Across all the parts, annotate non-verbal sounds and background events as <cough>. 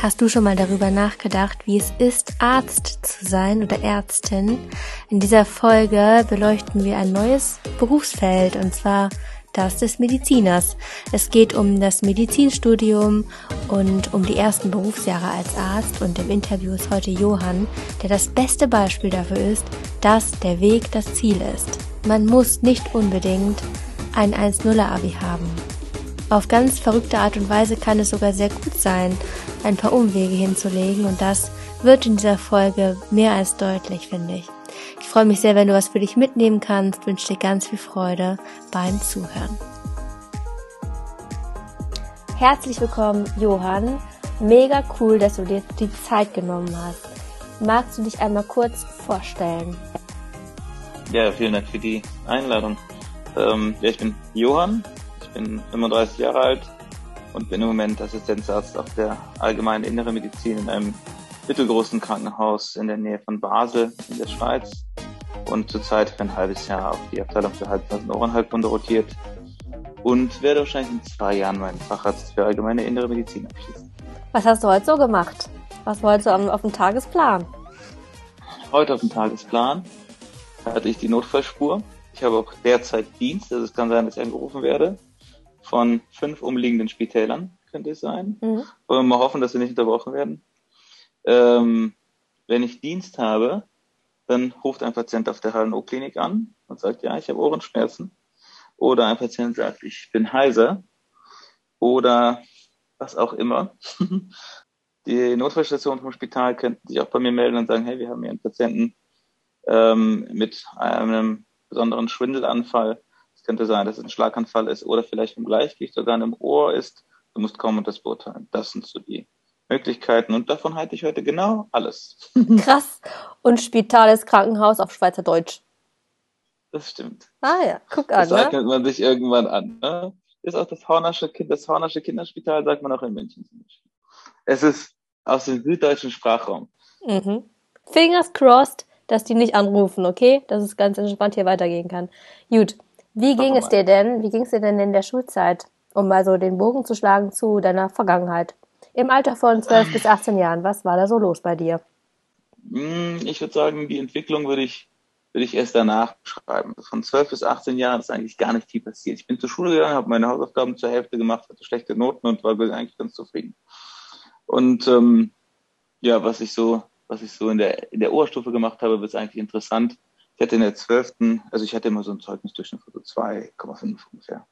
Hast du schon mal darüber nachgedacht, wie es ist, Arzt zu sein oder Ärztin? In dieser Folge beleuchten wir ein neues Berufsfeld und zwar das des Mediziners. Es geht um das Medizinstudium und um die ersten Berufsjahre als Arzt und im Interview ist heute Johann, der das beste Beispiel dafür ist, dass der Weg das Ziel ist. Man muss nicht unbedingt ein 1-0-Abi haben. Auf ganz verrückte Art und Weise kann es sogar sehr gut sein, ein paar Umwege hinzulegen und das wird in dieser Folge mehr als deutlich, finde ich. Ich freue mich sehr, wenn du was für dich mitnehmen kannst, wünsche dir ganz viel Freude beim Zuhören. Herzlich willkommen, Johann. Mega cool, dass du dir die Zeit genommen hast. Magst du dich einmal kurz vorstellen? Ja, vielen Dank für die Einladung. Ähm, ja, ich bin Johann, bin 35 Jahre alt, und bin im Moment Assistenzarzt auf der allgemeinen inneren Medizin in einem mittelgroßen Krankenhaus in der Nähe von Basel in der Schweiz und zurzeit für ein halbes Jahr auf die Abteilung für und Ohrenheilkunde rotiert und werde wahrscheinlich in zwei Jahren meinen Facharzt für allgemeine innere Medizin abschließen. Was hast du heute so gemacht? Was war heute so auf dem Tagesplan? Heute auf dem Tagesplan hatte ich die Notfallspur. Ich habe auch derzeit Dienst, also es kann sein, dass ich angerufen werde von fünf umliegenden Spitälern, könnte es sein. Mhm. Wollen wir mal hoffen, dass sie nicht unterbrochen werden. Ähm, wenn ich Dienst habe, dann ruft ein Patient auf der HNO-Klinik an und sagt, ja, ich habe Ohrenschmerzen. Oder ein Patient sagt, ich bin heiser. Oder was auch immer. <laughs> Die Notfallstation vom Spital könnten sich auch bei mir melden und sagen, hey, wir haben hier einen Patienten ähm, mit einem besonderen Schwindelanfall könnte sein, dass es ein Schlaganfall ist oder vielleicht vom Gleichgewicht sogar im Ohr ist. Du musst kommen und das beurteilen. Das sind so die Möglichkeiten und davon halte ich heute genau alles. <laughs> Krass. Und Spital ist Krankenhaus auf Schweizerdeutsch. Das stimmt. Ah ja, guck an. Das ne? eignet man sich irgendwann an. Ne? Ist auch das Hornersche, kind, das Hornersche Kinderspital, sagt man auch in München. Es ist aus dem süddeutschen Sprachraum. Mhm. Fingers crossed, dass die nicht anrufen, okay? Dass es ganz entspannt hier weitergehen kann. Gut. Wie ging es dir denn? Wie ging es dir denn in der Schulzeit? Um mal so den Bogen zu schlagen zu deiner Vergangenheit. Im Alter von 12 bis 18 Jahren, was war da so los bei dir? Hm, ich würde sagen, die Entwicklung würde ich, würde ich erst danach beschreiben. Von 12 bis 18 Jahren ist eigentlich gar nicht viel passiert. Ich bin zur Schule gegangen, habe meine Hausaufgaben zur Hälfte gemacht, hatte schlechte Noten und war eigentlich ganz zufrieden. Und ähm, ja, was ich so, was ich so in der in der Oberstufe gemacht habe, wird eigentlich interessant. Ich hatte in der zwölften, also ich hatte immer so einen Zeugnisdurchschnitt von so 2,5 ungefähr.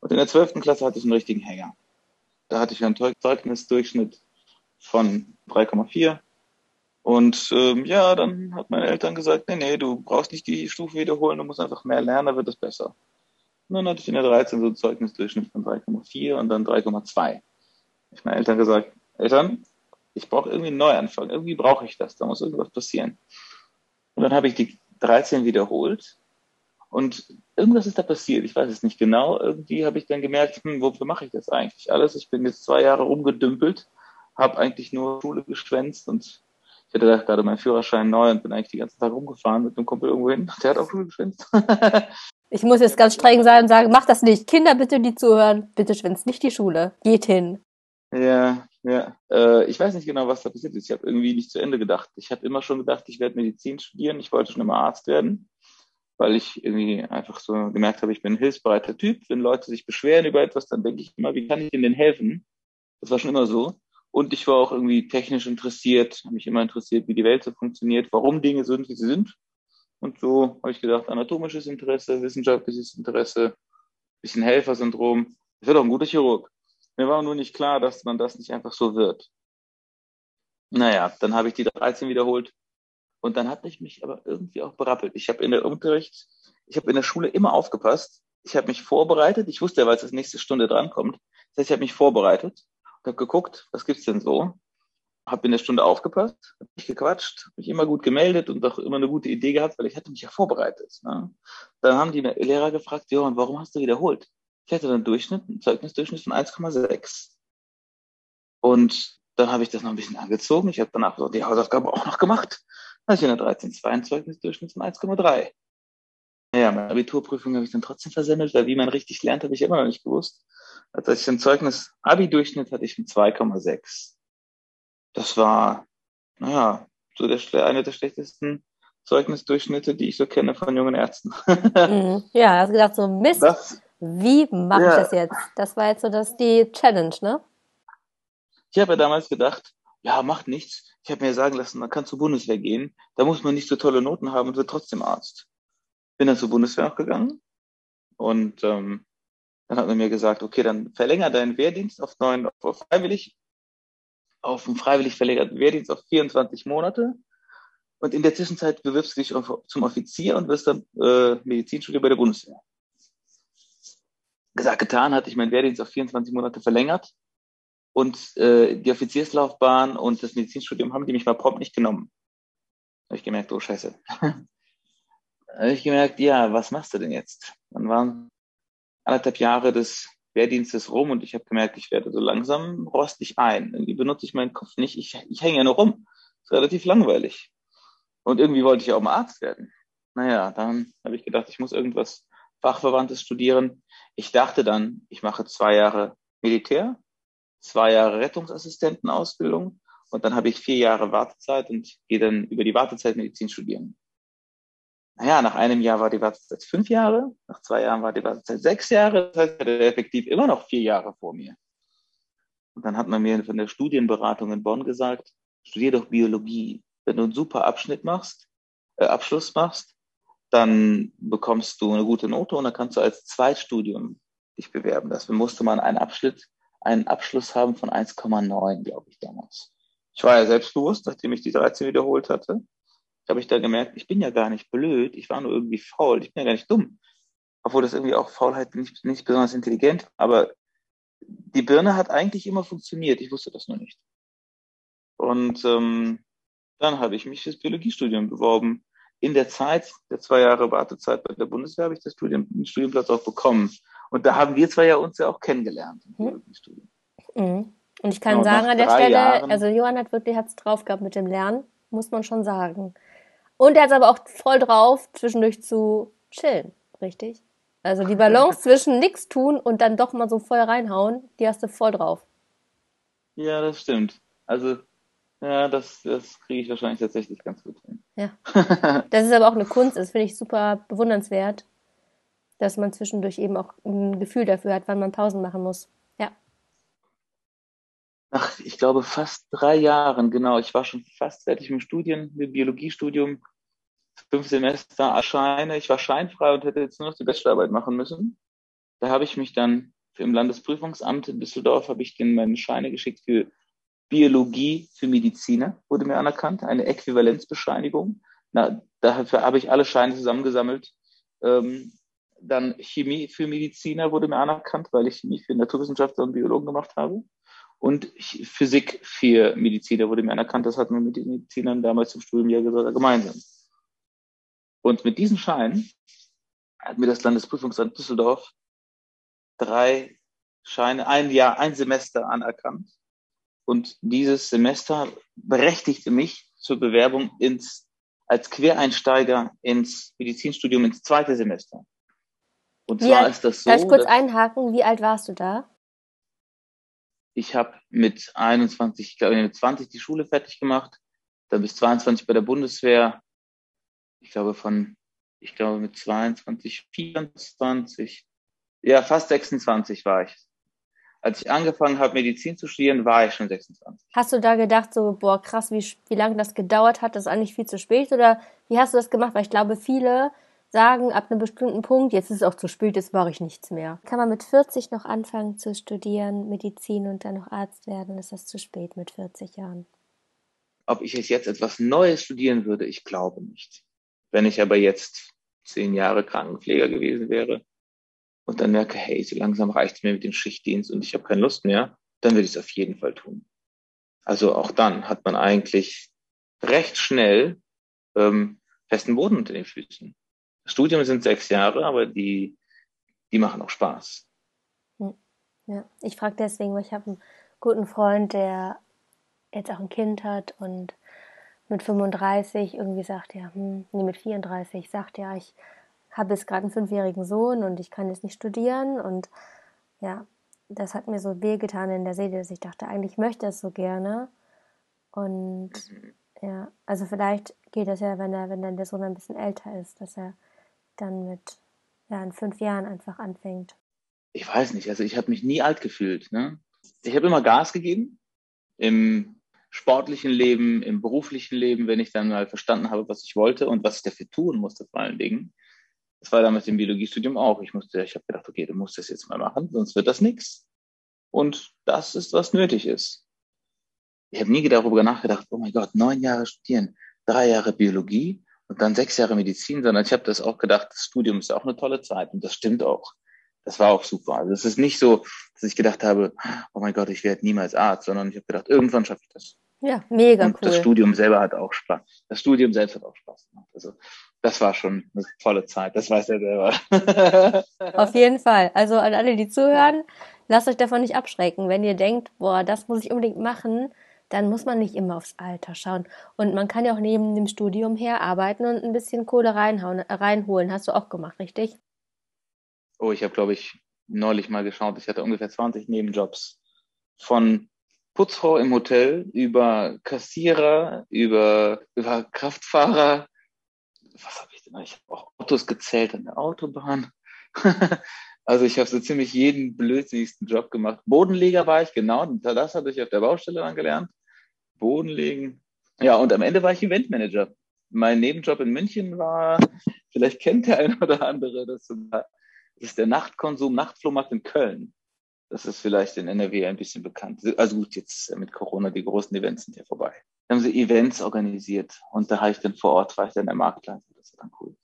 Und in der zwölften Klasse hatte ich einen richtigen Hänger. Da hatte ich einen Zeugnisdurchschnitt von 3,4. Und ähm, ja, dann hat meine Eltern gesagt, nee, nee, du brauchst nicht die Stufe wiederholen, du musst einfach mehr lernen, dann wird es besser. Und dann hatte ich in der 13 so einen Zeugnisdurchschnitt von 3,4 und dann 3,2. Ich meine Eltern gesagt, Eltern, ich brauche irgendwie einen Neuanfang, irgendwie brauche ich das, da muss irgendwas passieren. Und dann habe ich die 13 wiederholt. Und irgendwas ist da passiert. Ich weiß es nicht genau. Irgendwie habe ich dann gemerkt, hm, wofür mache ich das eigentlich alles? Ich bin jetzt zwei Jahre rumgedümpelt, habe eigentlich nur Schule geschwänzt und ich hatte da gerade meinen Führerschein neu und bin eigentlich die ganze Zeit rumgefahren mit einem Kumpel irgendwo hin. Der hat auch Schule geschwänzt. <laughs> ich muss jetzt ganz streng sein und sagen, mach das nicht. Kinder, bitte, die zuhören, bitte schwänzt nicht die Schule. Geht hin. Ja, ja. Äh, ich weiß nicht genau, was da passiert ist. Ich habe irgendwie nicht zu Ende gedacht. Ich habe immer schon gedacht, ich werde Medizin studieren. Ich wollte schon immer Arzt werden, weil ich irgendwie einfach so gemerkt habe, ich bin ein hilfsbereiter Typ. Wenn Leute sich beschweren über etwas, dann denke ich immer, wie kann ich ihnen helfen? Das war schon immer so. Und ich war auch irgendwie technisch interessiert, habe mich immer interessiert, wie die Welt so funktioniert, warum Dinge sind, wie sie sind. Und so habe ich gedacht, anatomisches Interesse, wissenschaftliches Interesse, bisschen Helfersyndrom. Ich werde auch ein guter Chirurg. Mir war nur nicht klar, dass man das nicht einfach so wird. Naja, dann habe ich die 13 wiederholt und dann hatte ich mich aber irgendwie auch berappelt. Ich habe in der Unterricht, ich habe in der Schule immer aufgepasst. Ich habe mich vorbereitet. Ich wusste ja, weil es nächste Stunde drankommt. Das heißt, ich habe mich vorbereitet und habe geguckt, was gibt's denn so? Habe in der Stunde aufgepasst, habe mich gequatscht, mich immer gut gemeldet und auch immer eine gute Idee gehabt, weil ich hatte mich ja vorbereitet. Ne? Dann haben die Lehrer gefragt, Johann, warum hast du wiederholt? Ich hatte einen Durchschnitt, einen Zeugnisdurchschnitt von 1,6. Und dann habe ich das noch ein bisschen angezogen. Ich habe danach so die Hausaufgabe auch noch gemacht. Dann hatte ich in der 13.2 einen Zeugnisdurchschnitt von 1,3. naja, meine Abiturprüfung habe ich dann trotzdem versemmelt, weil wie man richtig lernt, habe ich immer noch nicht gewusst. Als ich ein Zeugnis Abi-Durchschnitt hatte ich einen 2,6. Das war, naja, so der, eine der schlechtesten Zeugnisdurchschnitte, die ich so kenne von jungen Ärzten. <laughs> Mhm. ja, hast gedacht, so Mist, das, wie mache ja. ich das jetzt? Das war jetzt so das die Challenge, ne? Ich habe ja damals gedacht, ja, macht nichts. Ich habe mir sagen lassen, man kann zur Bundeswehr gehen, da muss man nicht so tolle Noten haben und wird trotzdem Arzt. Bin dann zur Bundeswehr auch gegangen und ähm, dann hat man mir gesagt, okay, dann verlänger deinen Wehrdienst auf neun, auf freiwillig, auf einen freiwillig verlängerten Wehrdienst auf 24 Monate. Und in der Zwischenzeit bewirbst du dich zum Offizier und wirst dann äh, Medizinstudier bei der Bundeswehr. Gesagt, getan, hatte ich meinen Wehrdienst auf 24 Monate verlängert. Und äh, die Offizierslaufbahn und das Medizinstudium haben die mich mal prompt nicht genommen. Da habe ich gemerkt, oh Scheiße. <laughs> habe ich gemerkt, ja, was machst du denn jetzt? Dann waren anderthalb Jahre des Wehrdienstes rum und ich habe gemerkt, ich werde so langsam rostig ein. Irgendwie benutze ich meinen Kopf nicht. Ich, ich hänge ja nur rum. ist relativ langweilig. Und irgendwie wollte ich auch mal Arzt werden. Naja, dann habe ich gedacht, ich muss irgendwas Fachverwandtes studieren. Ich dachte dann, ich mache zwei Jahre Militär, zwei Jahre Rettungsassistentenausbildung und dann habe ich vier Jahre Wartezeit und gehe dann über die Wartezeit Medizin studieren naja, nach einem Jahr war die Wartezeit fünf Jahre, nach zwei Jahren war die Wartezeit sechs Jahre, das heißt, ich hatte effektiv immer noch vier Jahre vor mir. Und dann hat man mir von der Studienberatung in Bonn gesagt, studier doch Biologie. Wenn du einen super Abschnitt machst, äh, Abschluss machst, dann bekommst du eine gute Note und dann kannst du als Zweitstudium dich bewerben. Dafür musste man einen Abschnitt, einen Abschluss haben von 1,9, glaube ich, damals. Ich war ja selbstbewusst, nachdem ich die 13 wiederholt hatte habe ich da gemerkt, ich bin ja gar nicht blöd, ich war nur irgendwie faul, ich bin ja gar nicht dumm. Obwohl das irgendwie auch Faulheit nicht, nicht besonders intelligent, aber die Birne hat eigentlich immer funktioniert, ich wusste das nur nicht. Und ähm, dann habe ich mich fürs Biologiestudium beworben. In der Zeit der zwei Jahre Wartezeit bei der Bundeswehr habe ich das Studium, den Studienplatz auch bekommen. Und da haben wir zwei ja uns ja auch kennengelernt im mhm. Mhm. Und ich kann genau, sagen an der Stelle, Jahren, also Johann hat wirklich hat's drauf gehabt mit dem Lernen, muss man schon sagen. Und er hat es aber auch voll drauf, zwischendurch zu chillen, richtig? Also die Balance <laughs> zwischen nichts tun und dann doch mal so voll reinhauen, die hast du voll drauf. Ja, das stimmt. Also, ja, das, das kriege ich wahrscheinlich tatsächlich ganz gut hin. Ja. <laughs> Das ist aber auch eine Kunst, das finde ich super bewundernswert, dass man zwischendurch eben auch ein Gefühl dafür hat, wann man Pausen machen muss. Ja. Nach, ich glaube, fast drei Jahren, genau. Ich war schon fast fertig mit dem Studien, mit dem Biologiestudium. Fünf Semester erscheine. Ich war scheinfrei und hätte jetzt nur noch die Bachelorarbeit machen müssen. Da habe ich mich dann im Landesprüfungsamt in Düsseldorf habe ich den meine Scheine geschickt für Biologie für Mediziner, wurde mir anerkannt, eine Äquivalenzbescheinigung. Na, dafür habe ich alle Scheine zusammengesammelt. Ähm, dann Chemie für Mediziner wurde mir anerkannt, weil ich Chemie für Naturwissenschaftler und Biologen gemacht habe. Und Physik für Mediziner wurde mir anerkannt. Das hatten wir mit den Medizinern damals im Studium ja gemeinsam. Und mit diesem Schein hat mir das Landesprüfungsamt Düsseldorf drei Scheine, ein Jahr, ein Semester anerkannt. Und dieses Semester berechtigte mich zur Bewerbung ins, als Quereinsteiger ins Medizinstudium ins zweite Semester. Und zwar alt, ist das so. Darf ich kurz einhaken? Wie alt warst du da? Ich habe mit 21, ich glaube mit 20 die Schule fertig gemacht, dann bis 22 bei der Bundeswehr. Ich glaube von, ich glaube mit 22, 24, ja fast 26 war ich. Als ich angefangen habe, Medizin zu studieren, war ich schon 26. Hast du da gedacht, so, boah, krass, wie, wie lange das gedauert hat, das ist eigentlich viel zu spät? Oder wie hast du das gemacht? Weil ich glaube, viele sagen ab einem bestimmten Punkt, jetzt ist es auch zu spät, jetzt mache ich nichts mehr. Kann man mit 40 noch anfangen zu studieren, Medizin und dann noch Arzt werden? Ist das zu spät mit 40 Jahren? Ob ich jetzt etwas Neues studieren würde, ich glaube nicht. Wenn ich aber jetzt zehn Jahre Krankenpfleger gewesen wäre und dann merke, hey, so langsam reicht es mir mit dem Schichtdienst und ich habe keine Lust mehr, dann würde ich es auf jeden Fall tun. Also auch dann hat man eigentlich recht schnell ähm, festen Boden unter den Füßen. Studium sind sechs Jahre, aber die, die machen auch Spaß. Ja, ich frage deswegen, weil ich habe einen guten Freund, der jetzt auch ein Kind hat und mit 35 irgendwie sagt ja, hm, nee, mit 34 sagt ja, ich habe jetzt gerade einen fünfjährigen Sohn und ich kann jetzt nicht studieren und ja, das hat mir so wehgetan in der Seele, dass ich dachte, eigentlich möchte es so gerne. Und mhm. ja, also vielleicht geht das ja, wenn er, wenn dann der Sohn ein bisschen älter ist, dass er dann mit ja, in fünf Jahren einfach anfängt. Ich weiß nicht, also ich habe mich nie alt gefühlt. Ne? Ich habe immer Gas gegeben im sportlichen Leben, im beruflichen Leben, wenn ich dann mal verstanden habe, was ich wollte und was ich dafür tun musste vor allen Dingen. Das war damals im Biologiestudium auch. Ich musste, ich habe gedacht, okay, du musst das jetzt mal machen, sonst wird das nichts. Und das ist, was nötig ist. Ich habe nie darüber nachgedacht, oh mein Gott, neun Jahre studieren, drei Jahre Biologie und dann sechs Jahre Medizin, sondern ich habe das auch gedacht, das Studium ist auch eine tolle Zeit und das stimmt auch. Das war auch super. Also es ist nicht so, dass ich gedacht habe, oh mein Gott, ich werde niemals Arzt, sondern ich habe gedacht, irgendwann schaffe ich das. Ja, mega und cool. Das Studium selber hat auch Spaß. Das Studium selbst hat auch Spaß gemacht. Also das war schon eine tolle Zeit. Das weiß er selber. <laughs> Auf jeden Fall. Also an alle, die zuhören, lasst euch davon nicht abschrecken. Wenn ihr denkt, boah, das muss ich unbedingt machen, dann muss man nicht immer aufs Alter schauen. Und man kann ja auch neben dem Studium her arbeiten und ein bisschen Kohle reinhauen, reinholen. Hast du auch gemacht, richtig? Oh, ich habe, glaube ich, neulich mal geschaut. Ich hatte ungefähr 20 Nebenjobs. Von Putzfrau im Hotel über Kassierer, über, über Kraftfahrer. Was habe ich denn? Ich habe auch Autos gezählt an der Autobahn. <laughs> Also ich habe so ziemlich jeden blödsinnigsten Job gemacht. Bodenleger war ich, genau. Das hatte ich auf der Baustelle dann gelernt. Bodenlegen. Ja, und am Ende war ich Eventmanager. Mein Nebenjob in München war, vielleicht kennt der eine oder andere, das ist der Nachtkonsum, Nachtflohmarkt in Köln. Das ist vielleicht in NRW ein bisschen bekannt. Also gut, jetzt mit Corona, die großen Events sind ja vorbei. Da haben sie Events organisiert und da habe ich dann vor Ort, war ich dann der Marktleiter. Das war dann cool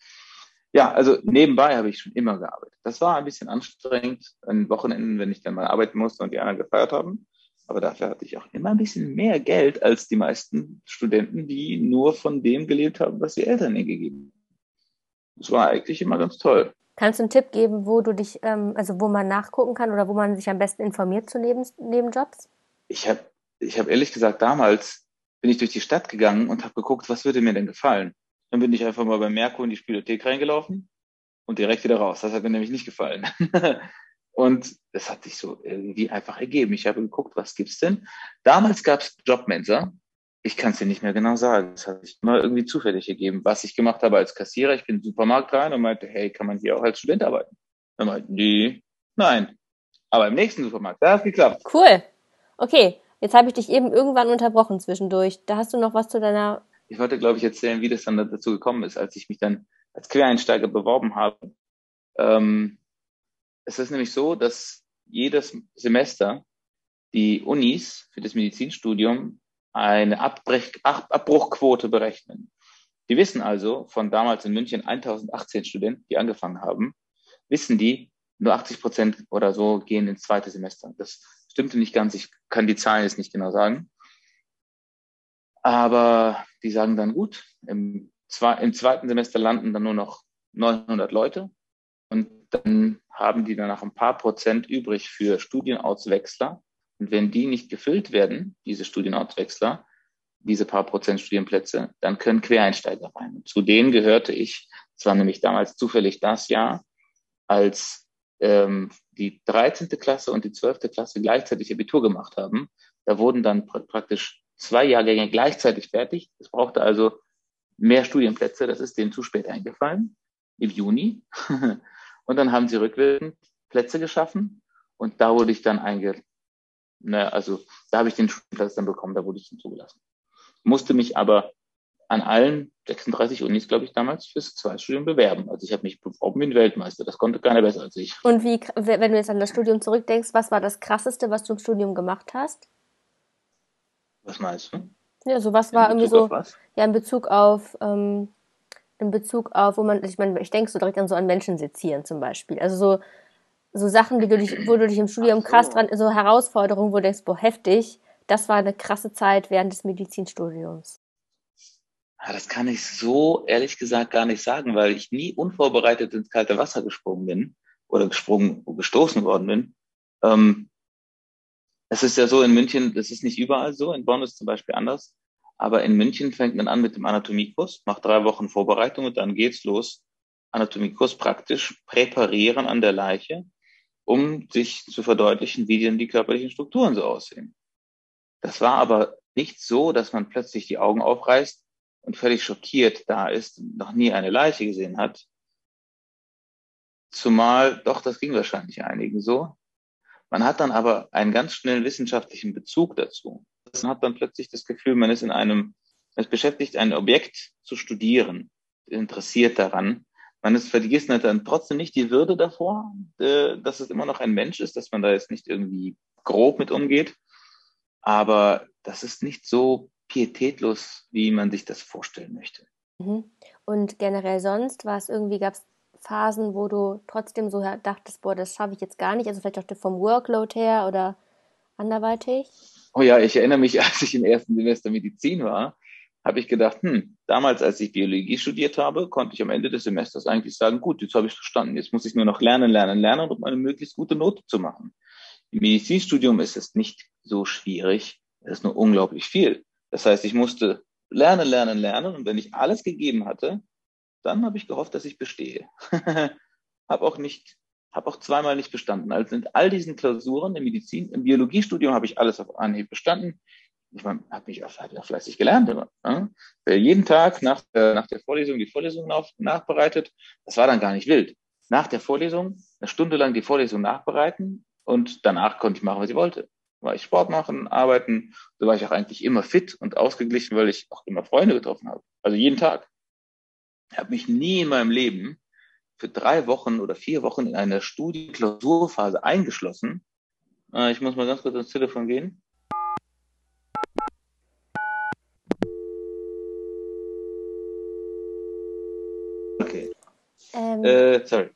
ja, also nebenbei habe ich schon immer gearbeitet. Das war ein bisschen anstrengend an Wochenenden, wenn ich dann mal arbeiten musste und die anderen gefeiert haben. Aber dafür hatte ich auch immer ein bisschen mehr Geld als die meisten Studenten, die nur von dem gelebt haben, was die Eltern ihnen gegeben haben. Das war eigentlich immer ganz toll. Kannst du einen Tipp geben, wo du dich, ähm, also wo man nachgucken kann oder wo man sich am besten informiert zu Neben Nebenjobs? Ich habe ich hab ehrlich gesagt damals bin ich durch die Stadt gegangen und habe geguckt, was würde mir denn gefallen. Dann bin ich einfach mal bei Merkur in die Spielothek reingelaufen und direkt wieder raus. Das hat mir nämlich nicht gefallen. <laughs> und es hat sich so irgendwie einfach ergeben. Ich habe geguckt, was gibt's denn? Damals gab es Jobmensa. Ich kann es dir nicht mehr genau sagen. Das hat sich immer irgendwie zufällig ergeben. Was ich gemacht habe als Kassierer, ich bin in den Supermarkt rein und meinte, hey, kann man hier auch als Student arbeiten? Dann meinten die, nein. Aber im nächsten Supermarkt, da hat geklappt. Cool. Okay, jetzt habe ich dich eben irgendwann unterbrochen zwischendurch. Da hast du noch was zu deiner ich wollte, glaube ich, erzählen, wie das dann dazu gekommen ist, als ich mich dann als Quereinsteiger beworben habe. Ähm, es ist nämlich so, dass jedes Semester die Unis für das Medizinstudium eine Abbrech Abbruchquote berechnen. Die wissen also, von damals in München 1018 Studenten, die angefangen haben, wissen die, nur 80 Prozent oder so gehen ins zweite Semester. Das stimmte nicht ganz, ich kann die Zahlen jetzt nicht genau sagen. Aber die sagen dann gut, im, im zweiten Semester landen dann nur noch 900 Leute und dann haben die danach ein paar Prozent übrig für Studienauswechsler. Und wenn die nicht gefüllt werden, diese Studienauswechsler, diese paar Prozent Studienplätze, dann können Quereinsteiger rein. Und zu denen gehörte ich, es war nämlich damals zufällig das Jahr, als ähm, die 13. Klasse und die 12. Klasse gleichzeitig Abitur gemacht haben. Da wurden dann pr praktisch zwei Jahrgänge gleichzeitig fertig. Es brauchte also mehr Studienplätze. Das ist denen zu spät eingefallen, im Juni. <laughs> und dann haben sie rückwirkend Plätze geschaffen und da wurde ich dann einge, ne, also da habe ich den Studienplatz dann bekommen, da wurde ich zugelassen. Musste mich aber an allen 36 Unis, glaube ich, damals fürs Zweitstudium bewerben. Also ich habe mich beworben wie ein Weltmeister. Das konnte keiner besser als ich. Und wie, wenn du jetzt an das Studium zurückdenkst, was war das Krasseste, was du im Studium gemacht hast? Was meinst du? Ja, sowas war irgendwie so, ja, in Bezug auf, ähm, in Bezug auf, wo man, ich meine, ich denke so direkt an so an Menschen sezieren zum Beispiel. Also so, so Sachen, die du dich, wo du dich im Studium so. krass dran, so Herausforderungen, wo du denkst, boah, heftig, das war eine krasse Zeit während des Medizinstudiums. Ja, das kann ich so ehrlich gesagt gar nicht sagen, weil ich nie unvorbereitet ins kalte Wasser gesprungen bin oder gesprungen, gestoßen worden bin. Ähm, es ist ja so in München, das ist nicht überall so, in Bonn ist es zum Beispiel anders, aber in München fängt man an mit dem Anatomiekurs, macht drei Wochen Vorbereitung und dann geht's los Anatomiekurs praktisch präparieren an der Leiche, um sich zu verdeutlichen, wie denn die körperlichen Strukturen so aussehen. Das war aber nicht so, dass man plötzlich die Augen aufreißt und völlig schockiert da ist noch nie eine Leiche gesehen hat. Zumal, doch, das ging wahrscheinlich einigen so. Man hat dann aber einen ganz schnellen wissenschaftlichen Bezug dazu. Man hat dann plötzlich das Gefühl, man ist in einem, es beschäftigt, ein Objekt zu studieren, interessiert daran. Man ist, vergisst dann trotzdem nicht die Würde davor, äh, dass es immer noch ein Mensch ist, dass man da jetzt nicht irgendwie grob mit umgeht. Aber das ist nicht so pietätlos, wie man sich das vorstellen möchte. Mhm. Und generell sonst war es irgendwie, gab es Phasen, wo du trotzdem so dachtest, boah, das schaffe ich jetzt gar nicht, also vielleicht auch vom Workload her oder anderweitig? Oh ja, ich erinnere mich, <laughs> als ich im ersten Semester Medizin war, habe ich gedacht, hm, damals, als ich Biologie studiert habe, konnte ich am Ende des Semesters eigentlich sagen, gut, jetzt habe ich verstanden, jetzt muss ich nur noch lernen, lernen, lernen, um eine möglichst gute Note zu machen. Im Medizinstudium ist es nicht so schwierig, es ist nur unglaublich viel. Das heißt, ich musste lernen, lernen, lernen und wenn ich alles gegeben hatte, dann habe ich gehofft, dass ich bestehe. <laughs> habe auch nicht, habe auch zweimal nicht bestanden. Also in all diesen Klausuren im Medizin, im Biologiestudium habe ich alles auf Anhieb bestanden. Ich meine, habe mich auch, hab auch fleißig gelernt immer. Ne? Jeden Tag nach, nach der Vorlesung die Vorlesung auf, nachbereitet. Das war dann gar nicht wild. Nach der Vorlesung eine Stunde lang die Vorlesung nachbereiten und danach konnte ich machen, was ich wollte war ich Sport machen, arbeiten. So war ich auch eigentlich immer fit und ausgeglichen, weil ich auch immer Freunde getroffen habe. Also jeden Tag. Ich habe mich nie in meinem Leben für drei Wochen oder vier Wochen in einer Studie-Klausurphase eingeschlossen. Äh, ich muss mal ganz kurz ans Telefon gehen. Okay. Ähm, äh, sorry.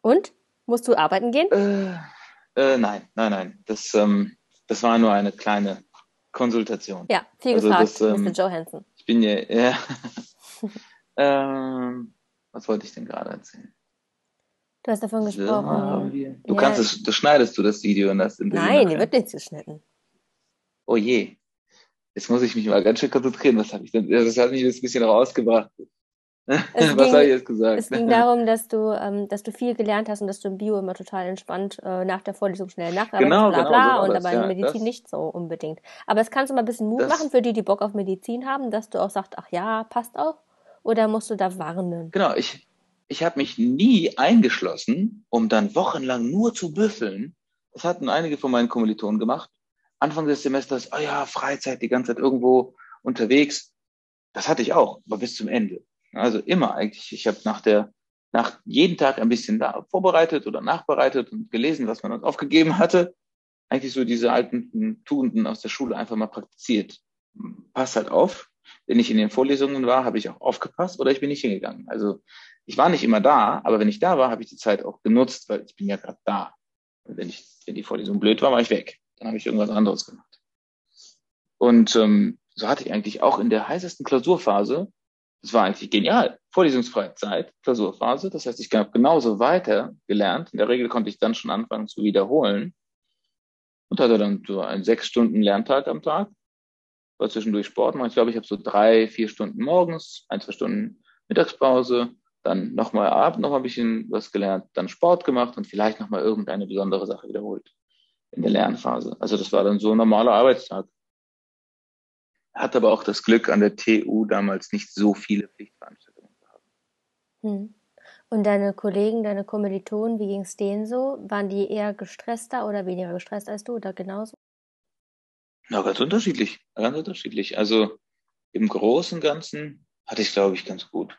Und? Musst du arbeiten gehen? Äh, äh, nein, nein, nein. Das, ähm, das war nur eine kleine Konsultation. Ja, viel also gefragt, das, ähm, Mr. Johansson. Ich bin ja, ja. <laughs> ähm, was wollte ich denn gerade erzählen? Du hast davon gesprochen. Ja, du ja. kannst es, das schneidest du das Video und das Nein, die wird nicht geschnitten. Oh je. Jetzt muss ich mich mal ganz schön konzentrieren. Was habe ich denn? Das hat mich jetzt ein bisschen rausgebracht. <laughs> Was ging, habe ich jetzt gesagt? Es ging darum, <laughs> dass du, ähm, dass du viel gelernt hast und dass du im Bio immer total entspannt äh, nach der Vorlesung schnell nacharbeitest, genau, bla bla, genau, so und aber in ja, Medizin das, nicht so unbedingt. Aber es kannst du mal ein bisschen Mut das, machen für die, die Bock auf Medizin haben, dass du auch sagst, ach ja, passt auch. Oder musst du da warnen? Genau, ich, ich habe mich nie eingeschlossen, um dann wochenlang nur zu büffeln. Das hatten einige von meinen Kommilitonen gemacht. Anfang des Semesters, oh ja, Freizeit, die ganze Zeit irgendwo unterwegs. Das hatte ich auch, aber bis zum Ende. Also immer eigentlich. Ich habe nach der, nach jeden Tag ein bisschen da vorbereitet oder nachbereitet und gelesen, was man uns aufgegeben hatte. Eigentlich so diese alten Tugenden aus der Schule einfach mal praktiziert. Pass halt auf. Wenn ich in den Vorlesungen war, habe ich auch aufgepasst oder ich bin nicht hingegangen. Also ich war nicht immer da, aber wenn ich da war, habe ich die Zeit auch genutzt, weil ich bin ja gerade da. Und wenn ich, wenn die Vorlesung blöd war, war ich weg. Dann habe ich irgendwas anderes gemacht. Und ähm, so hatte ich eigentlich auch in der heißesten Klausurphase das war eigentlich genial. Vorlesungsfreie Zeit, Klausurphase. Das heißt, ich habe genauso weiter gelernt. In der Regel konnte ich dann schon anfangen zu wiederholen. Und hatte dann so einen sechs Stunden Lerntag am Tag. War zwischendurch Sport. Ich glaube, ich habe so drei, vier Stunden morgens, ein, zwei Stunden Mittagspause, dann nochmal Abend noch ein bisschen was gelernt, dann Sport gemacht und vielleicht nochmal irgendeine besondere Sache wiederholt in der Lernphase. Also das war dann so ein normaler Arbeitstag hat aber auch das Glück, an der TU damals nicht so viele Pflichtveranstaltungen zu haben. Hm. Und deine Kollegen, deine Kommilitonen, wie ging es denen so? Waren die eher gestresster oder weniger gestresst als du oder genauso? Na, ganz unterschiedlich. Ganz unterschiedlich. Also im Großen und Ganzen hatte ich, glaube ich, ganz gut.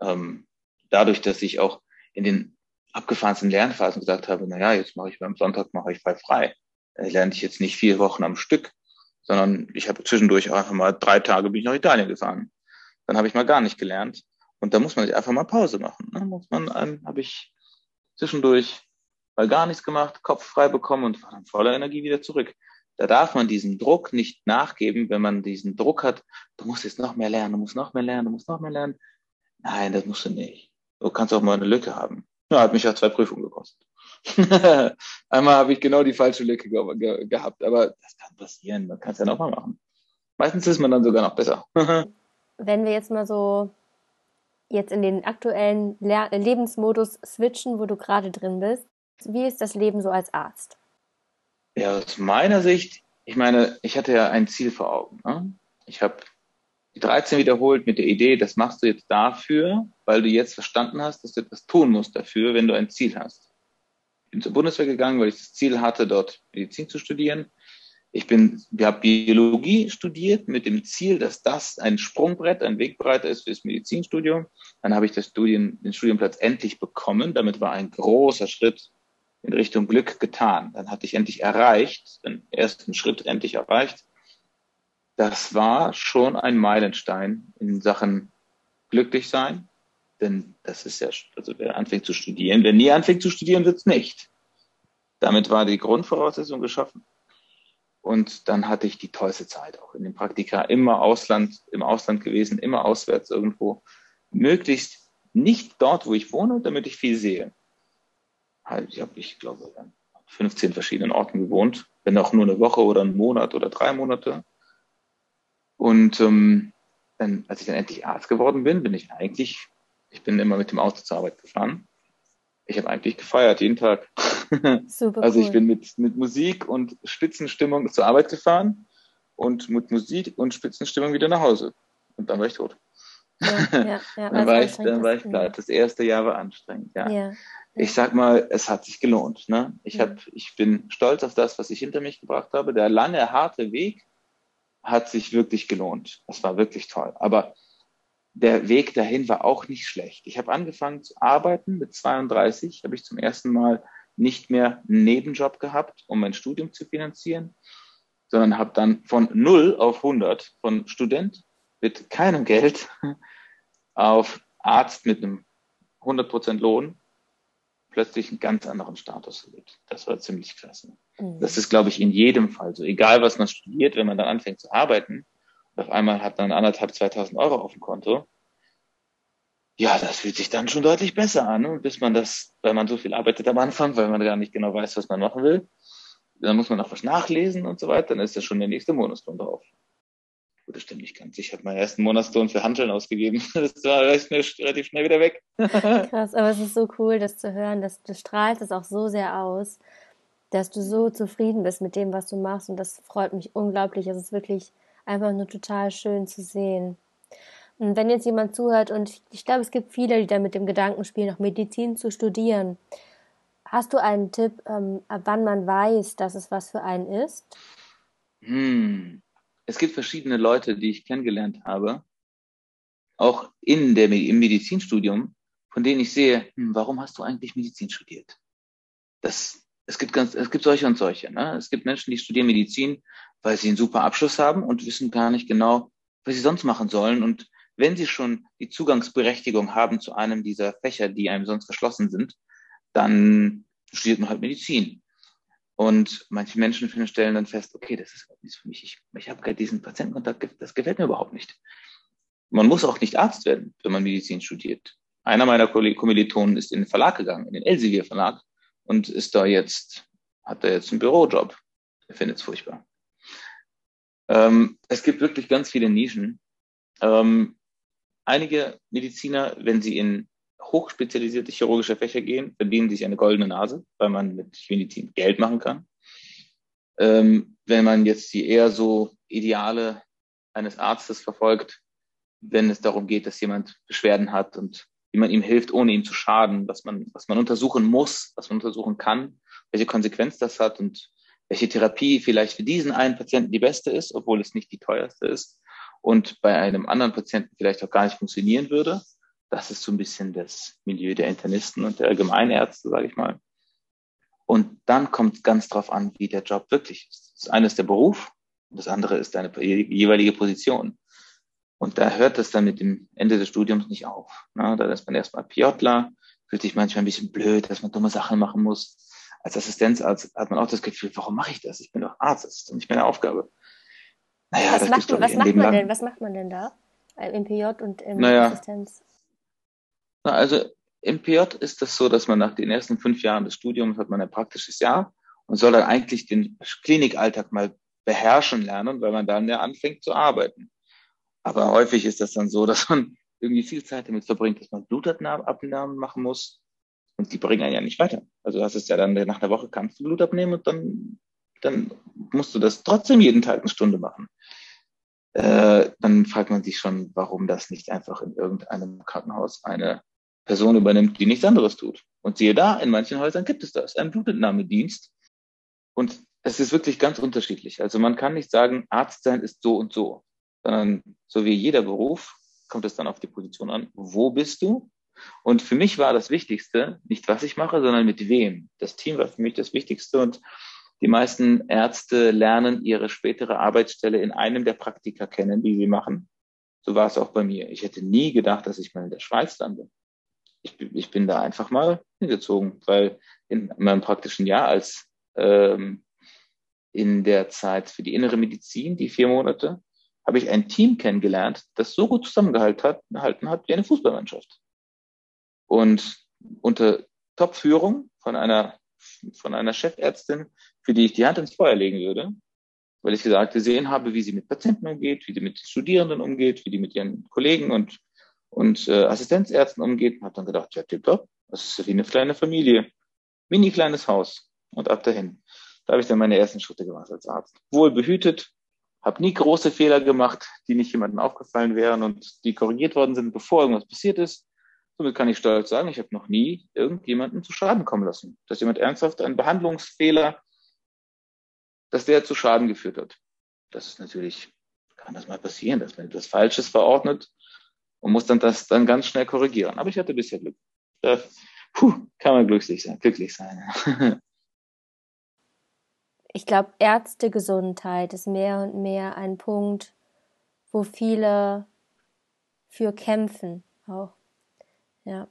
Ähm, dadurch, dass ich auch in den abgefahrensten Lernphasen gesagt habe, na ja, jetzt mache ich beim Sonntag mache ich frei frei. Da lerne ich jetzt nicht vier Wochen am Stück, sondern ich habe zwischendurch einfach mal drei Tage bin ich nach Italien gefahren. Dann habe ich mal gar nicht gelernt. Und da muss man sich einfach mal Pause machen. Ne? Muss man, ähm, habe ich zwischendurch mal gar nichts gemacht, Kopf frei bekommen und war dann voller Energie wieder zurück. Da darf man diesen Druck nicht nachgeben, wenn man diesen Druck hat, du musst jetzt noch mehr lernen, du musst noch mehr lernen, du musst noch mehr lernen. Nein, das musst du nicht. Du kannst auch mal eine Lücke haben. Ja, hat mich ja zwei Prüfungen gekostet. <laughs> Einmal habe ich genau die falsche Lücke ge ge gehabt, aber das kann passieren, man kann es ja nochmal machen. Meistens ist man dann sogar noch besser. <laughs> Wenn wir jetzt mal so jetzt in den aktuellen Le Lebensmodus switchen, wo du gerade drin bist. Wie ist das Leben so als Arzt? Ja, aus meiner Sicht, ich meine, ich hatte ja ein Ziel vor Augen. Ne? Ich habe die 13 wiederholt mit der Idee, das machst du jetzt dafür, weil du jetzt verstanden hast, dass du etwas tun musst dafür, wenn du ein Ziel hast. Bin zur Bundeswehr gegangen, weil ich das Ziel hatte, dort Medizin zu studieren. Ich bin, wir haben Biologie studiert mit dem Ziel, dass das ein Sprungbrett, ein Wegbreiter ist fürs Medizinstudium. Dann habe ich das Studien, den Studienplatz endlich bekommen. Damit war ein großer Schritt in Richtung Glück getan. Dann hatte ich endlich erreicht, den ersten Schritt endlich erreicht. Das war schon ein Meilenstein in Sachen glücklich sein. Denn das ist ja, also wer anfängt zu studieren, wer nie anfängt zu studieren, wird's nicht. Damit war die Grundvoraussetzung geschaffen. Und dann hatte ich die tollste Zeit auch in den Praktika, immer Ausland, im Ausland gewesen, immer auswärts irgendwo. Möglichst nicht dort, wo ich wohne, damit ich viel sehe halt, ich habe, ich glaube, an 15 verschiedenen Orten gewohnt, wenn auch nur eine Woche oder einen Monat oder drei Monate. Und ähm, dann, als ich dann endlich Arzt geworden bin, bin ich eigentlich, ich bin immer mit dem Auto zur Arbeit gefahren. Ich habe eigentlich gefeiert jeden Tag. <laughs> Super also ich bin mit, mit Musik und Spitzenstimmung zur Arbeit gefahren und mit Musik und Spitzenstimmung wieder nach Hause. Und dann war ich tot. Ja, ja, <laughs> ja, dann, war ich, dann war ich klar, das erste Jahr war anstrengend, ja. ja ich sag mal, es hat sich gelohnt. Ne? Ich, hab, ich bin stolz auf das, was ich hinter mich gebracht habe. Der lange, harte Weg hat sich wirklich gelohnt. Das war wirklich toll. Aber der Weg dahin war auch nicht schlecht. Ich habe angefangen zu arbeiten mit 32, habe ich zum ersten Mal nicht mehr einen Nebenjob gehabt, um mein Studium zu finanzieren, sondern habe dann von 0 auf 100, von Student mit keinem Geld <laughs> auf Arzt mit einem 100% Lohn plötzlich einen ganz anderen Status erlebt. Das war ziemlich klasse. Mhm. Das ist, glaube ich, in jedem Fall so. Egal, was man studiert, wenn man dann anfängt zu arbeiten und auf einmal hat man anderthalb, 2000 Euro auf dem Konto. Ja, das fühlt sich dann schon deutlich besser an. Und bis man das, weil man so viel arbeitet am Anfang, weil man gar nicht genau weiß, was man machen will, dann muss man noch was nachlesen und so weiter, dann ist das schon der nächste Monatslohn drauf. Gut, das stimmt nicht ganz. Ich habe meinen ersten Monatslohn für Handeln ausgegeben. <laughs> Das war relativ schnell wieder weg. <laughs> Krass, aber es ist so cool, das zu hören. Dass du strahlst es auch so sehr aus, dass du so zufrieden bist mit dem, was du machst. Und das freut mich unglaublich. Es ist wirklich einfach nur total schön zu sehen. Und wenn jetzt jemand zuhört, und ich, ich glaube, es gibt viele, die da mit dem Gedanken spielen, noch Medizin zu studieren. Hast du einen Tipp, ähm, ab wann man weiß, dass es was für einen ist? Hm es gibt verschiedene Leute, die ich kennengelernt habe, auch in der, im Medizinstudium, von denen ich sehe, hm, warum hast du eigentlich Medizin studiert? Das, es gibt ganz, es gibt solche und solche. Ne? Es gibt Menschen, die studieren Medizin, weil sie einen super Abschluss haben und wissen gar nicht genau, was sie sonst machen sollen. Und wenn sie schon die Zugangsberechtigung haben zu einem dieser Fächer, die einem sonst verschlossen sind, dann studiert man halt Medizin. Und manche Menschen stellen dann fest, okay, das ist nichts für mich. Ich, ich habe gerade diesen Patientenkontakt, das gefällt mir überhaupt nicht. Man muss auch nicht Arzt werden, wenn man Medizin studiert. Einer meiner Kommilitonen ist in den Verlag gegangen, in den Elsevier Verlag und ist da jetzt, hat da jetzt einen Bürojob. Er findet es furchtbar. Ähm, es gibt wirklich ganz viele Nischen. Ähm, einige Mediziner, wenn sie in hochspezialisierte chirurgische Fächer gehen, verdienen sich eine goldene Nase, weil man mit Medizin Geld machen kann. Ähm, wenn man jetzt die eher so Ideale eines Arztes verfolgt, wenn es darum geht, dass jemand Beschwerden hat und wie man ihm hilft, ohne ihm zu schaden, was man, was man untersuchen muss, was man untersuchen kann, welche Konsequenz das hat und welche Therapie vielleicht für diesen einen Patienten die beste ist, obwohl es nicht die teuerste ist und bei einem anderen Patienten vielleicht auch gar nicht funktionieren würde. Das ist so ein bisschen das Milieu der Internisten und der Allgemeinärzte, sage ich mal. Und dann kommt ganz drauf an, wie der Job wirklich ist. Das eine ist der Beruf und das andere ist deine jeweilige Position. Und da hört es dann mit dem Ende des Studiums nicht auf. Ne? Da ist man erstmal Piotler, fühlt sich manchmal ein bisschen blöd, dass man dumme Sachen machen muss. Als Assistenzarzt hat man auch das Gefühl, warum mache ich das? Ich bin doch Arzt, das ist doch nicht meine Aufgabe. Naja, was das macht, was macht man denn? Was macht man denn da? Im PJ und im naja, Assistenz? Na, also im PJ ist das so, dass man nach den ersten fünf Jahren des Studiums hat man ein praktisches Jahr und soll dann eigentlich den Klinikalltag mal beherrschen lernen, weil man dann ja anfängt zu arbeiten. Aber häufig ist das dann so, <laughs> dass man irgendwie viel Zeit damit verbringt, dass man Blutabnahmen machen muss. Und die bringen einen ja nicht weiter. Also das ist ja dann nach einer Woche kannst du Blut abnehmen und dann, dann musst du das trotzdem jeden Tag eine Stunde machen. Äh, dann fragt man sich schon, warum das nicht einfach in irgendeinem Krankenhaus eine Person übernimmt, die nichts anderes tut. Und siehe da, in manchen Häusern gibt es das, einen Blutentnahmedienst. Und es ist wirklich ganz unterschiedlich. Also man kann nicht sagen, Arzt sein ist so und so, sondern so wie jeder Beruf kommt es dann auf die Position an. Wo bist du? Und für mich war das Wichtigste, nicht was ich mache, sondern mit wem. Das Team war für mich das Wichtigste und die meisten Ärzte lernen ihre spätere Arbeitsstelle in einem der Praktika kennen, die sie machen. So war es auch bei mir. Ich hätte nie gedacht, dass ich mal in der Schweiz lande ich, ich bin da einfach mal hingezogen, weil in meinem praktischen Jahr als ähm, in der Zeit für die innere Medizin, die vier Monate, habe ich ein Team kennengelernt, das so gut zusammengehalten hat, hat wie eine Fußballmannschaft. Und unter Top-Führung von einer, von einer Chefärztin, für die ich die Hand ins Feuer legen würde, weil ich gesagt gesehen habe, wie sie mit Patienten umgeht, wie sie mit Studierenden umgeht, wie die mit ihren Kollegen und und äh, Assistenzärzten umgeht und habe dann gedacht, ja, tipptopp, das ist wie eine kleine Familie. Mini kleines Haus und ab dahin. Da habe ich dann meine ersten Schritte gemacht als Arzt. Wohl behütet, habe nie große Fehler gemacht, die nicht jemandem aufgefallen wären und die korrigiert worden sind, bevor irgendwas passiert ist. Somit kann ich stolz sagen, ich habe noch nie irgendjemanden zu Schaden kommen lassen. Dass jemand ernsthaft einen Behandlungsfehler, dass der zu Schaden geführt hat. Das ist natürlich, kann das mal passieren, dass man etwas Falsches verordnet und muss dann das dann ganz schnell korrigieren. Aber ich hatte bisher Glück. Da, puh, kann man glücklich sein, glücklich sein. <laughs> ich glaube, Ärztegesundheit ist mehr und mehr ein Punkt, wo viele für kämpfen auch. Ja.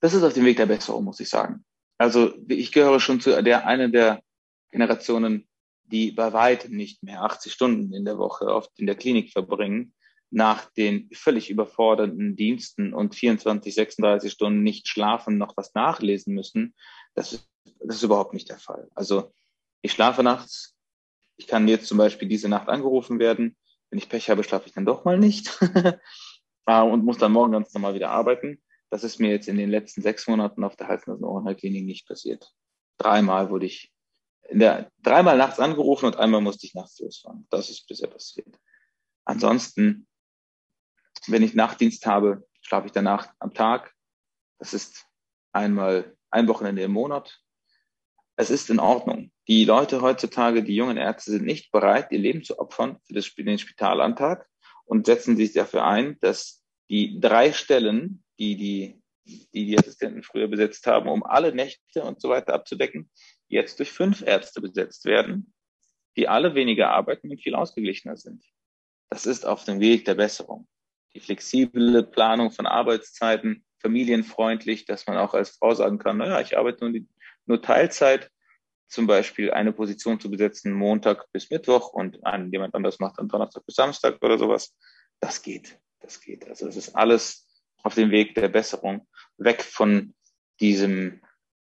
Das ist auf dem Weg der Besserung, muss ich sagen. Also ich gehöre schon zu der eine der Generationen, die bei weitem nicht mehr 80 Stunden in der Woche oft in der Klinik verbringen, nach den völlig überfordernden Diensten und 24, 36 Stunden nicht schlafen, noch was nachlesen müssen, das ist, das ist überhaupt nicht der Fall. Also ich schlafe nachts. Ich kann jetzt zum Beispiel diese Nacht angerufen werden. Wenn ich Pech habe, schlafe ich dann doch mal nicht <laughs> ah, und muss dann morgen ganz normal wieder arbeiten. Das ist mir jetzt in den letzten sechs Monaten auf der Hals- und Ohrenheilklinik nicht passiert. Dreimal wurde ich in der, dreimal nachts angerufen und einmal musste ich nachts losfahren. Das ist bisher passiert. Ansonsten wenn ich Nachtdienst habe, schlafe ich danach am Tag. Das ist einmal ein Wochenende im Monat. Es ist in Ordnung. Die Leute heutzutage, die jungen Ärzte sind nicht bereit, ihr Leben zu opfern für den Spitalantrag und setzen sich dafür ein, dass die drei Stellen, die die, die, die Assistenten früher besetzt haben, um alle Nächte und so weiter abzudecken, jetzt durch fünf Ärzte besetzt werden, die alle weniger arbeiten und viel ausgeglichener sind. Das ist auf dem Weg der Besserung die flexible Planung von Arbeitszeiten, familienfreundlich, dass man auch als Frau sagen kann, naja, ich arbeite nur, die, nur Teilzeit, zum Beispiel eine Position zu besetzen, Montag bis Mittwoch und ein, jemand anders macht dann Donnerstag bis Samstag oder sowas. Das geht, das geht. Also es ist alles auf dem Weg der Besserung, weg von diesem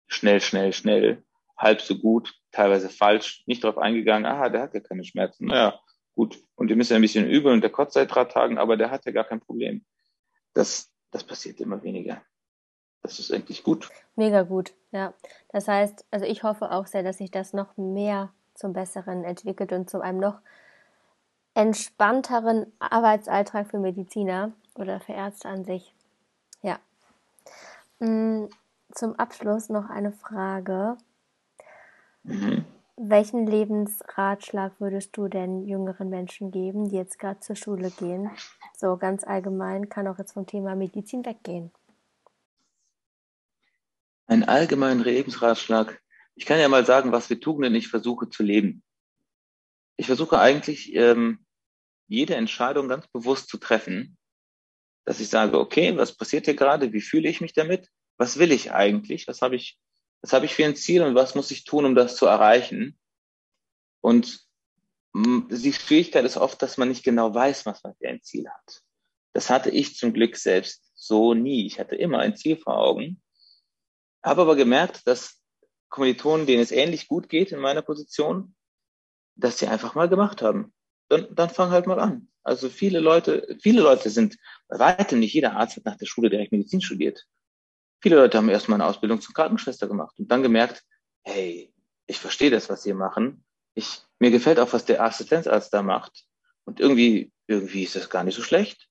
schnell, schnell, schnell, halb so gut, teilweise falsch, nicht darauf eingegangen, aha, der hat ja keine Schmerzen. Naja, Gut, und ihr müsst ein bisschen übel und der kotzt seit drei Tagen, aber der hat ja gar kein Problem. Das, das passiert immer weniger. Das ist eigentlich gut. Mega gut, ja. Das heißt, also ich hoffe auch sehr, dass sich das noch mehr zum Besseren entwickelt und zu einem noch entspannteren Arbeitsalltag für Mediziner oder für Ärzte an sich. Ja. Mm, zum Abschluss noch eine Frage. Mhm. Welchen Lebensratschlag würdest du denn jüngeren Menschen geben, die jetzt gerade zur Schule gehen? So ganz allgemein kann auch jetzt vom Thema Medizin weggehen. Ein allgemeinen Lebensratschlag. Ich kann ja mal sagen, was wir Tugenden ich versuche zu leben. Ich versuche eigentlich ähm, jede Entscheidung ganz bewusst zu treffen, dass ich sage, okay, was passiert hier gerade? Wie fühle ich mich damit? Was will ich eigentlich? Was habe ich was habe ich für ein Ziel und was muss ich tun, um das zu erreichen? Und die Schwierigkeit ist oft, dass man nicht genau weiß, was man für ein Ziel hat. Das hatte ich zum Glück selbst so nie. Ich hatte immer ein Ziel vor Augen, habe aber gemerkt, dass Kommilitonen, denen es ähnlich gut geht in meiner Position, dass sie einfach mal gemacht haben. dann, dann fang halt mal an. Also viele Leute, viele Leute sind, bei weitem nicht jeder Arzt hat nach der Schule direkt Medizin studiert. Viele Leute haben erstmal eine Ausbildung zur Krankenschwester gemacht und dann gemerkt, hey, ich verstehe das, was sie machen. Ich, mir gefällt auch, was der Assistenzarzt da macht. Und irgendwie, irgendwie ist das gar nicht so schlecht.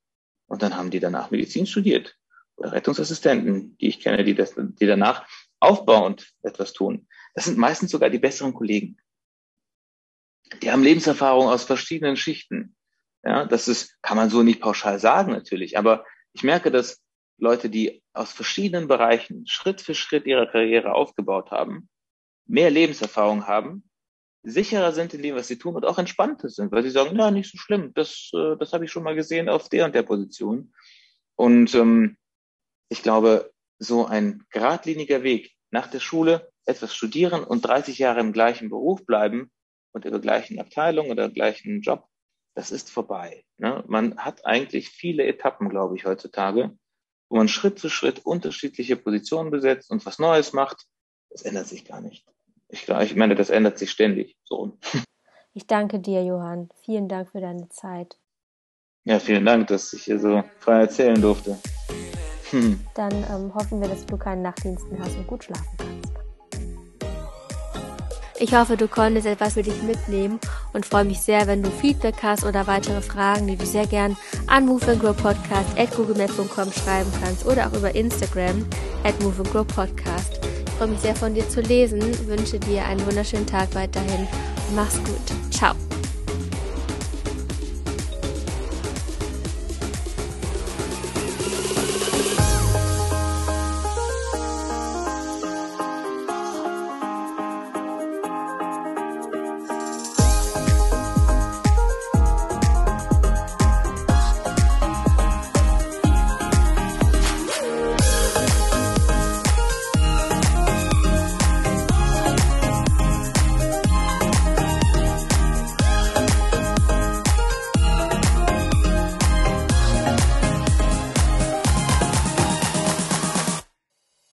Und dann haben die danach Medizin studiert. Rettungsassistenten, die ich kenne, die das, die danach aufbauend etwas tun. Das sind meistens sogar die besseren Kollegen. Die haben Lebenserfahrung aus verschiedenen Schichten. Ja, das ist, kann man so nicht pauschal sagen natürlich. Aber ich merke, dass Leute, die aus verschiedenen Bereichen Schritt für Schritt ihre Karriere aufgebaut haben, mehr Lebenserfahrung haben, sicherer sind in dem, was sie tun und auch entspannter sind, weil sie sagen, ja, nicht so schlimm, das, äh, das habe ich schon mal gesehen auf der und der Position. Und ähm, ich glaube, so ein geradliniger Weg nach der Schule, etwas studieren und 30 Jahre im gleichen Beruf bleiben und in der gleichen Abteilung oder gleichen Job, das ist vorbei. Ne? Man hat eigentlich viele Etappen, glaube ich, heutzutage, wo man Schritt für Schritt unterschiedliche Positionen besetzt und was Neues macht. Das ändert sich gar nicht. Ich, ich meine, das ändert sich ständig. So. Ich danke dir, Johann. Vielen Dank für deine Zeit. Ja, vielen Dank, dass ich hier so frei erzählen durfte. Hm. Dann ähm, hoffen wir, dass du keinen Nachtdiensten hast und gut schlafen kannst. Ich hoffe, du konntest etwas für dich mitnehmen und freue mich sehr, wenn du Feedback hast oder weitere Fragen, die du sehr gern an Move and Grow Podcast at googlemaps.com schreiben kannst oder auch über Instagram at Move and Grow Podcast. Ich freue mich sehr von dir zu lesen, wünsche dir einen wunderschönen Tag weiterhin. Mach's gut. Ciao.